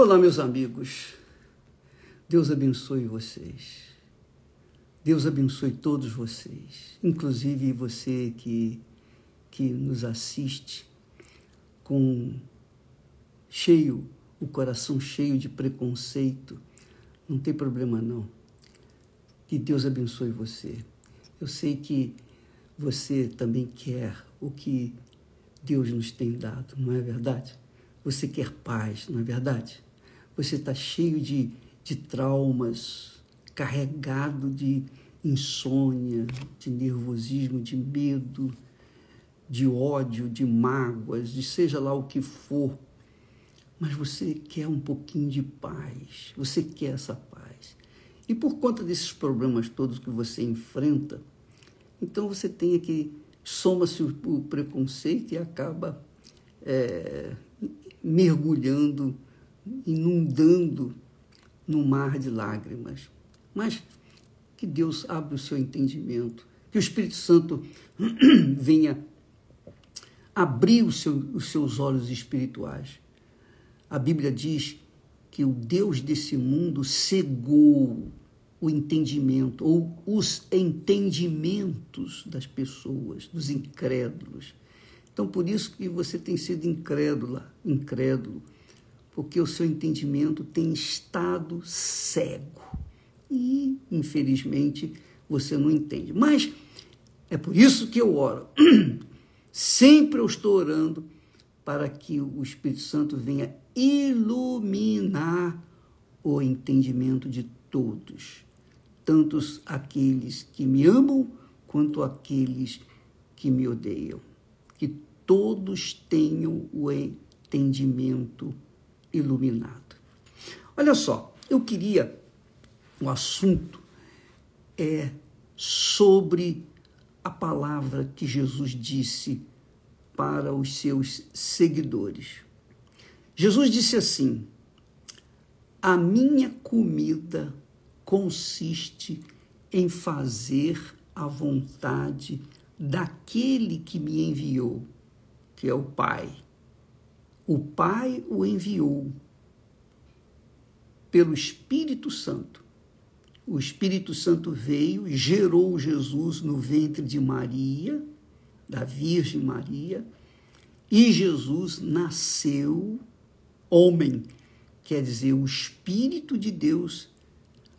Olá, meus amigos. Deus abençoe vocês. Deus abençoe todos vocês, inclusive você que, que nos assiste com cheio, o coração cheio de preconceito. Não tem problema não. Que Deus abençoe você. Eu sei que você também quer o que Deus nos tem dado, não é verdade? Você quer paz, não é verdade? Você está cheio de, de traumas, carregado de insônia, de nervosismo, de medo, de ódio, de mágoas, de seja lá o que for. Mas você quer um pouquinho de paz, você quer essa paz. E por conta desses problemas todos que você enfrenta, então você tem aqui, soma-se o, preconceito e acaba é, mergulhando inundando no mar de lágrimas. Mas que Deus abra o seu entendimento, que o Espírito Santo venha abrir os, seu, os seus olhos espirituais. A Bíblia diz que o Deus desse mundo cegou o entendimento ou os entendimentos das pessoas, dos incrédulos. Então, por isso que você tem sido incrédula, incrédulo porque o seu entendimento tem estado cego. E, infelizmente, você não entende. Mas é por isso que eu oro. Sempre eu estou orando para que o Espírito Santo venha iluminar o entendimento de todos, tanto aqueles que me amam quanto aqueles que me odeiam. Que todos tenham o entendimento iluminado. Olha só, eu queria, o assunto é sobre a palavra que Jesus disse para os seus seguidores. Jesus disse assim: A minha comida consiste em fazer a vontade daquele que me enviou, que é o Pai. O Pai o enviou pelo Espírito Santo. O Espírito Santo veio, gerou Jesus no ventre de Maria, da Virgem Maria, e Jesus nasceu homem, quer dizer, o Espírito de Deus,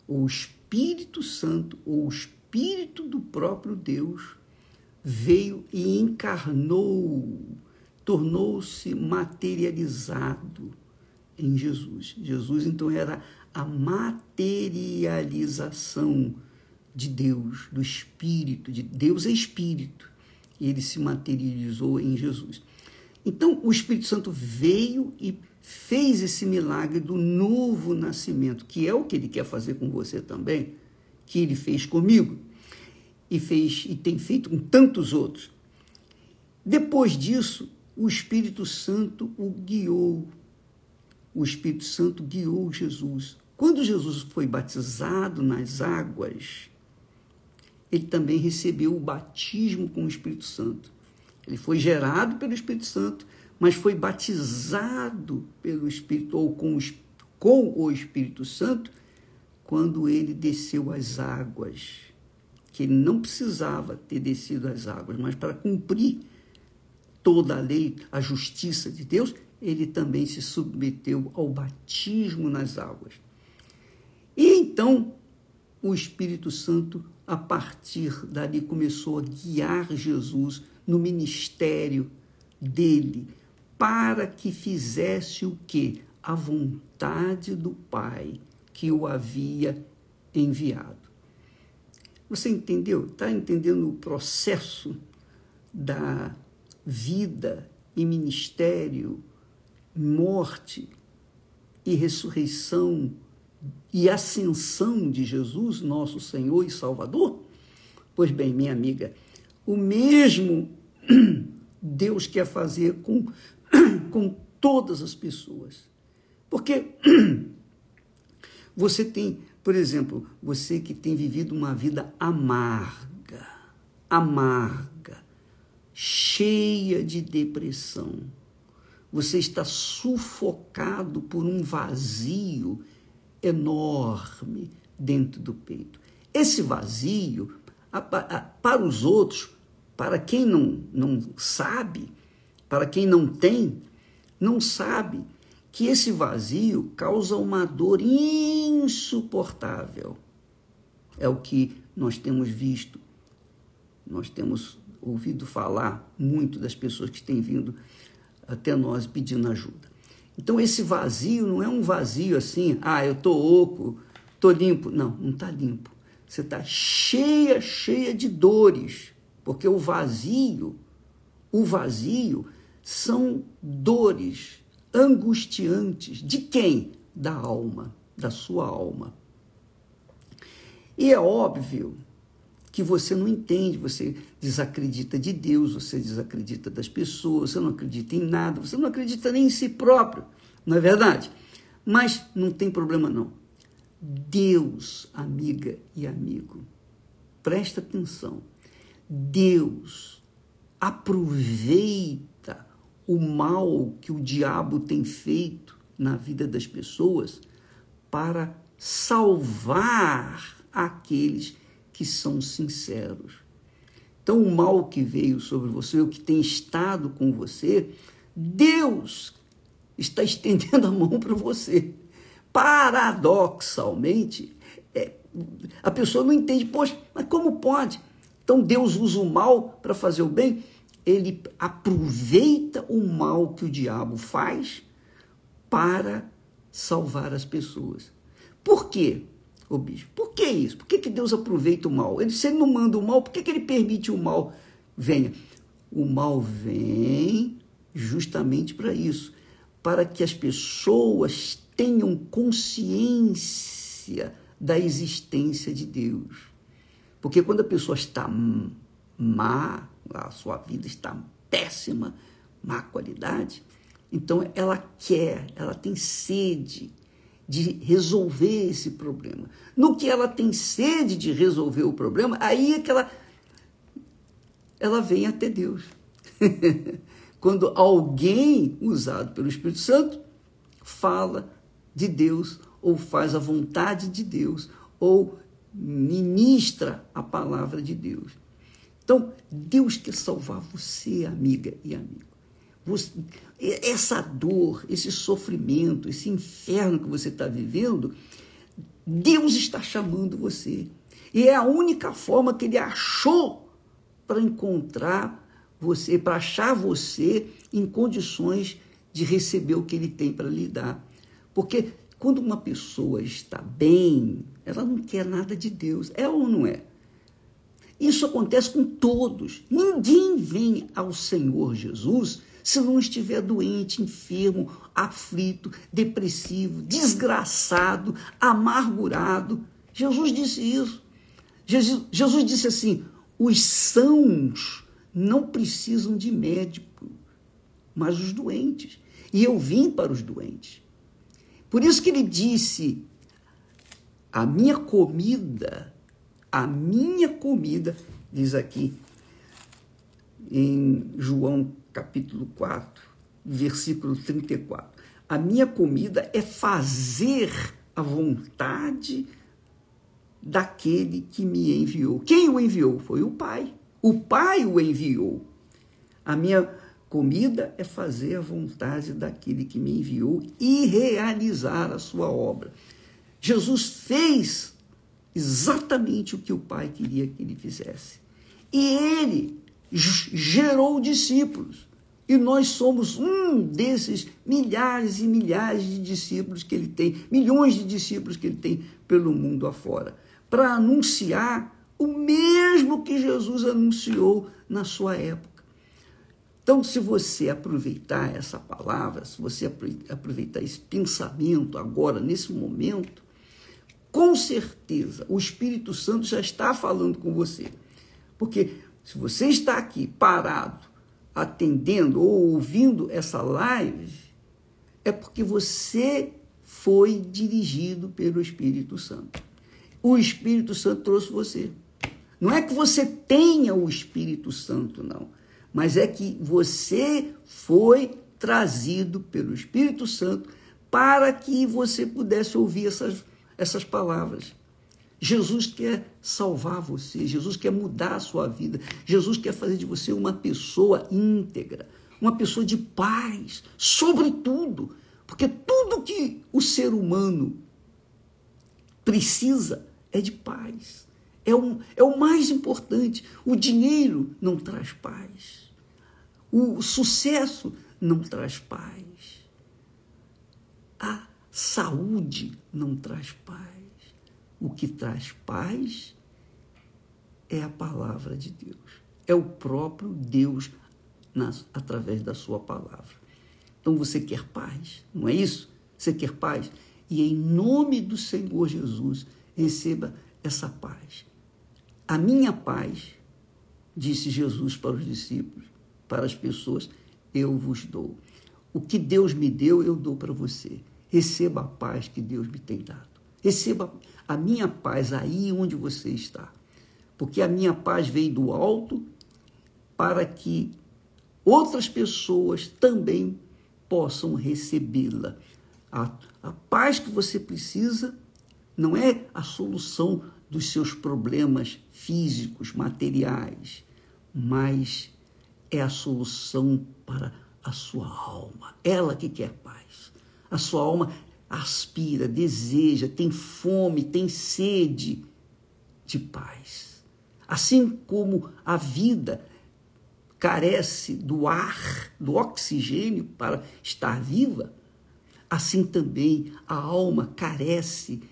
o Espírito Santo, ou o Espírito do próprio Deus, veio e encarnou tornou-se materializado em Jesus. Jesus, então, era a materialização de Deus, do Espírito, de Deus é Espírito. E ele se materializou em Jesus. Então, o Espírito Santo veio e fez esse milagre do novo nascimento, que é o que ele quer fazer com você também, que ele fez comigo e fez e tem feito com tantos outros. Depois disso, o Espírito Santo o guiou. O Espírito Santo guiou Jesus. Quando Jesus foi batizado nas águas, ele também recebeu o batismo com o Espírito Santo. Ele foi gerado pelo Espírito Santo, mas foi batizado pelo Espírito ou com, com o Espírito Santo quando ele desceu as águas. Que ele não precisava ter descido as águas, mas para cumprir toda a lei, a justiça de Deus, ele também se submeteu ao batismo nas águas. E então o Espírito Santo, a partir dali, começou a guiar Jesus no ministério dele, para que fizesse o que? A vontade do Pai que o havia enviado. Você entendeu? Está entendendo o processo da vida e ministério, morte e ressurreição e ascensão de Jesus, nosso Senhor e Salvador? Pois bem, minha amiga, o mesmo Deus quer fazer com, com todas as pessoas. Porque você tem, por exemplo, você que tem vivido uma vida amarga, amarga, cheia de depressão. você está sufocado por um vazio enorme dentro do peito. Esse vazio, para os outros, para quem não, não sabe, para quem não tem, não sabe que esse vazio causa uma dor insuportável. É o que nós temos visto, nós temos ouvido falar muito das pessoas que têm vindo até nós pedindo ajuda. Então esse vazio não é um vazio assim, ah, eu tô oco, tô limpo. Não, não está limpo. Você está cheia, cheia de dores, porque o vazio, o vazio são dores angustiantes de quem? Da alma, da sua alma. E é óbvio que você não entende, você desacredita de Deus, você desacredita das pessoas, você não acredita em nada, você não acredita nem em si próprio, não é verdade? Mas não tem problema não. Deus, amiga e amigo, presta atenção. Deus aproveita o mal que o diabo tem feito na vida das pessoas para salvar aqueles que são sinceros. Então, o mal que veio sobre você, o que tem estado com você, Deus está estendendo a mão para você. Paradoxalmente, é, a pessoa não entende, poxa, mas como pode? Então, Deus usa o mal para fazer o bem? Ele aproveita o mal que o diabo faz para salvar as pessoas. Por quê? Ô bispo. Por que isso? Por que, que Deus aproveita o mal? Ele, se ele não manda o mal, por que, que ele permite o mal venha? O mal vem justamente para isso, para que as pessoas tenham consciência da existência de Deus. Porque quando a pessoa está má, a sua vida está péssima, má qualidade, então ela quer, ela tem sede de resolver esse problema. No que ela tem sede de resolver o problema, aí é que ela, ela vem até Deus. Quando alguém usado pelo Espírito Santo fala de Deus, ou faz a vontade de Deus, ou ministra a palavra de Deus. Então, Deus quer salvar você, amiga e amigo. Essa dor, esse sofrimento, esse inferno que você está vivendo, Deus está chamando você. E é a única forma que ele achou para encontrar você, para achar você em condições de receber o que ele tem para lhe dar. Porque quando uma pessoa está bem, ela não quer nada de Deus. É ou não é? Isso acontece com todos. Ninguém vem ao Senhor Jesus se não estiver doente, enfermo, aflito, depressivo, desgraçado, amargurado. Jesus disse isso. Jesus, Jesus disse assim: os sãos não precisam de médico, mas os doentes. E eu vim para os doentes. Por isso que ele disse: a minha comida, a minha comida, diz aqui em João capítulo 4, versículo 34. A minha comida é fazer a vontade daquele que me enviou. Quem o enviou? Foi o Pai. O Pai o enviou. A minha comida é fazer a vontade daquele que me enviou e realizar a sua obra. Jesus fez exatamente o que o Pai queria que ele fizesse. E ele gerou discípulos. E nós somos um desses milhares e milhares de discípulos que ele tem, milhões de discípulos que ele tem pelo mundo afora, para anunciar o mesmo que Jesus anunciou na sua época. Então, se você aproveitar essa palavra, se você aproveitar esse pensamento agora, nesse momento, com certeza o Espírito Santo já está falando com você. Porque se você está aqui parado, atendendo ou ouvindo essa live, é porque você foi dirigido pelo Espírito Santo. O Espírito Santo trouxe você. Não é que você tenha o Espírito Santo, não, mas é que você foi trazido pelo Espírito Santo para que você pudesse ouvir essas, essas palavras. Jesus quer salvar você, Jesus quer mudar a sua vida, Jesus quer fazer de você uma pessoa íntegra, uma pessoa de paz, sobretudo, porque tudo que o ser humano precisa é de paz. É o, é o mais importante. O dinheiro não traz paz. O sucesso não traz paz. A saúde não traz paz. O que traz paz é a palavra de Deus. É o próprio Deus através da sua palavra. Então você quer paz, não é isso? Você quer paz? E em nome do Senhor Jesus, receba essa paz. A minha paz, disse Jesus para os discípulos, para as pessoas, eu vos dou. O que Deus me deu, eu dou para você. Receba a paz que Deus me tem dado. Receba a minha paz aí onde você está. Porque a minha paz veio do alto para que outras pessoas também possam recebê-la. A, a paz que você precisa não é a solução dos seus problemas físicos, materiais, mas é a solução para a sua alma. Ela que quer paz. A sua alma aspira, deseja, tem fome, tem sede de paz. Assim como a vida carece do ar, do oxigênio para estar viva, assim também a alma carece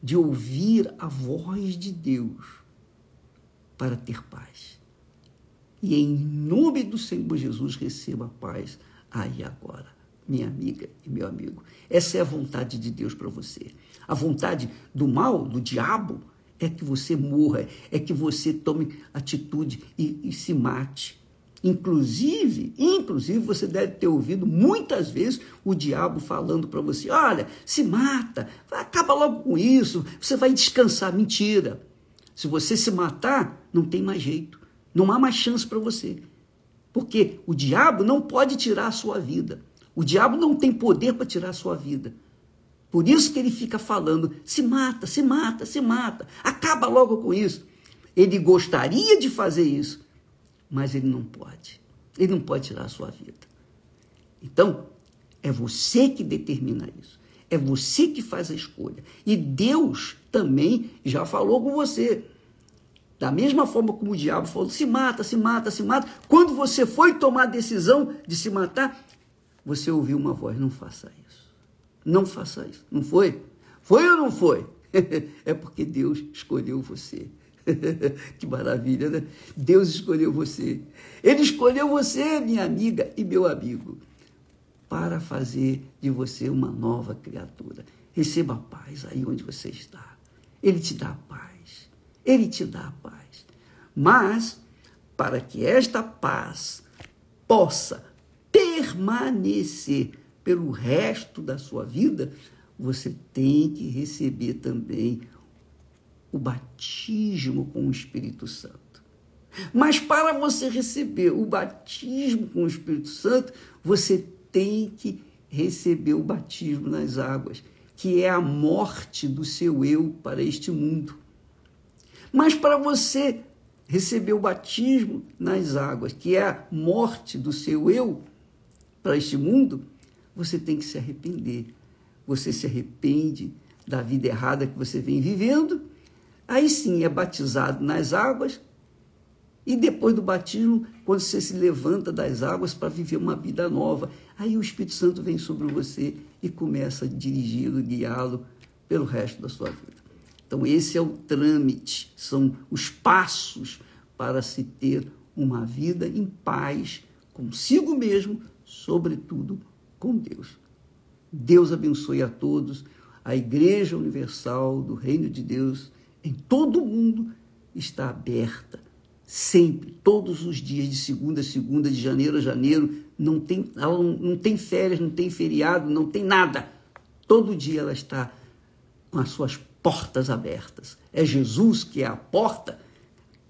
de ouvir a voz de Deus para ter paz. E em nome do Senhor Jesus, receba a paz aí agora, minha amiga e meu amigo. Essa é a vontade de Deus para você. A vontade do mal, do diabo, é que você morra, é que você tome atitude e, e se mate. Inclusive, inclusive você deve ter ouvido muitas vezes o diabo falando para você: olha, se mata, acaba logo com isso, você vai descansar. Mentira. Se você se matar, não tem mais jeito, não há mais chance para você. Porque o diabo não pode tirar a sua vida. O diabo não tem poder para tirar a sua vida. Por isso que ele fica falando: se mata, se mata, se mata, acaba logo com isso. Ele gostaria de fazer isso, mas ele não pode. Ele não pode tirar a sua vida. Então, é você que determina isso. É você que faz a escolha. E Deus também já falou com você. Da mesma forma como o diabo falou: se mata, se mata, se mata. Quando você foi tomar a decisão de se matar, você ouviu uma voz: não faça isso. Não faça isso. Não foi? Foi ou não foi? é porque Deus escolheu você. que maravilha, né? Deus escolheu você. Ele escolheu você, minha amiga e meu amigo, para fazer de você uma nova criatura. Receba a paz aí onde você está. Ele te dá a paz. Ele te dá a paz. Mas, para que esta paz possa permanecer pelo resto da sua vida, você tem que receber também o batismo com o Espírito Santo. Mas para você receber o batismo com o Espírito Santo, você tem que receber o batismo nas águas, que é a morte do seu eu para este mundo. Mas para você receber o batismo nas águas, que é a morte do seu eu para este mundo, você tem que se arrepender. Você se arrepende da vida errada que você vem vivendo Aí sim é batizado nas águas e depois do batismo, quando você se levanta das águas para viver uma vida nova, aí o Espírito Santo vem sobre você e começa a dirigi-lo, guiá-lo pelo resto da sua vida. Então, esse é o trâmite, são os passos para se ter uma vida em paz consigo mesmo, sobretudo com Deus. Deus abençoe a todos, a Igreja Universal do Reino de Deus em todo o mundo está aberta. Sempre, todos os dias, de segunda a segunda, de janeiro a janeiro, não tem, ela não, não tem férias, não tem feriado, não tem nada. Todo dia ela está com as suas portas abertas. É Jesus que é a porta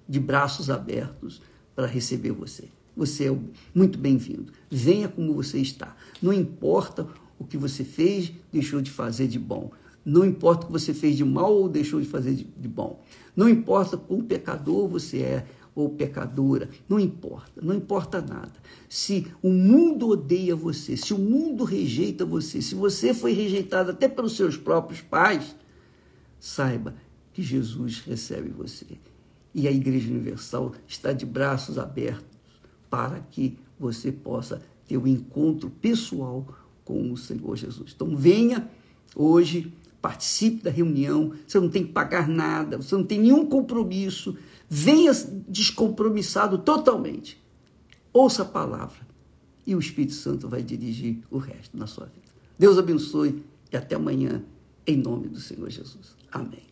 de braços abertos para receber você. Você é muito bem-vindo. Venha como você está. Não importa o que você fez, deixou de fazer de bom. Não importa o que você fez de mal ou deixou de fazer de, de bom. Não importa quão pecador você é ou pecadora, não importa, não importa nada. Se o mundo odeia você, se o mundo rejeita você, se você foi rejeitado até pelos seus próprios pais, saiba que Jesus recebe você. E a Igreja Universal está de braços abertos para que você possa ter um encontro pessoal com o Senhor Jesus. Então venha hoje, participe da reunião, você não tem que pagar nada, você não tem nenhum compromisso, venha descompromissado totalmente. Ouça a palavra e o Espírito Santo vai dirigir o resto na sua vida. Deus abençoe e até amanhã, em nome do Senhor Jesus. Amém.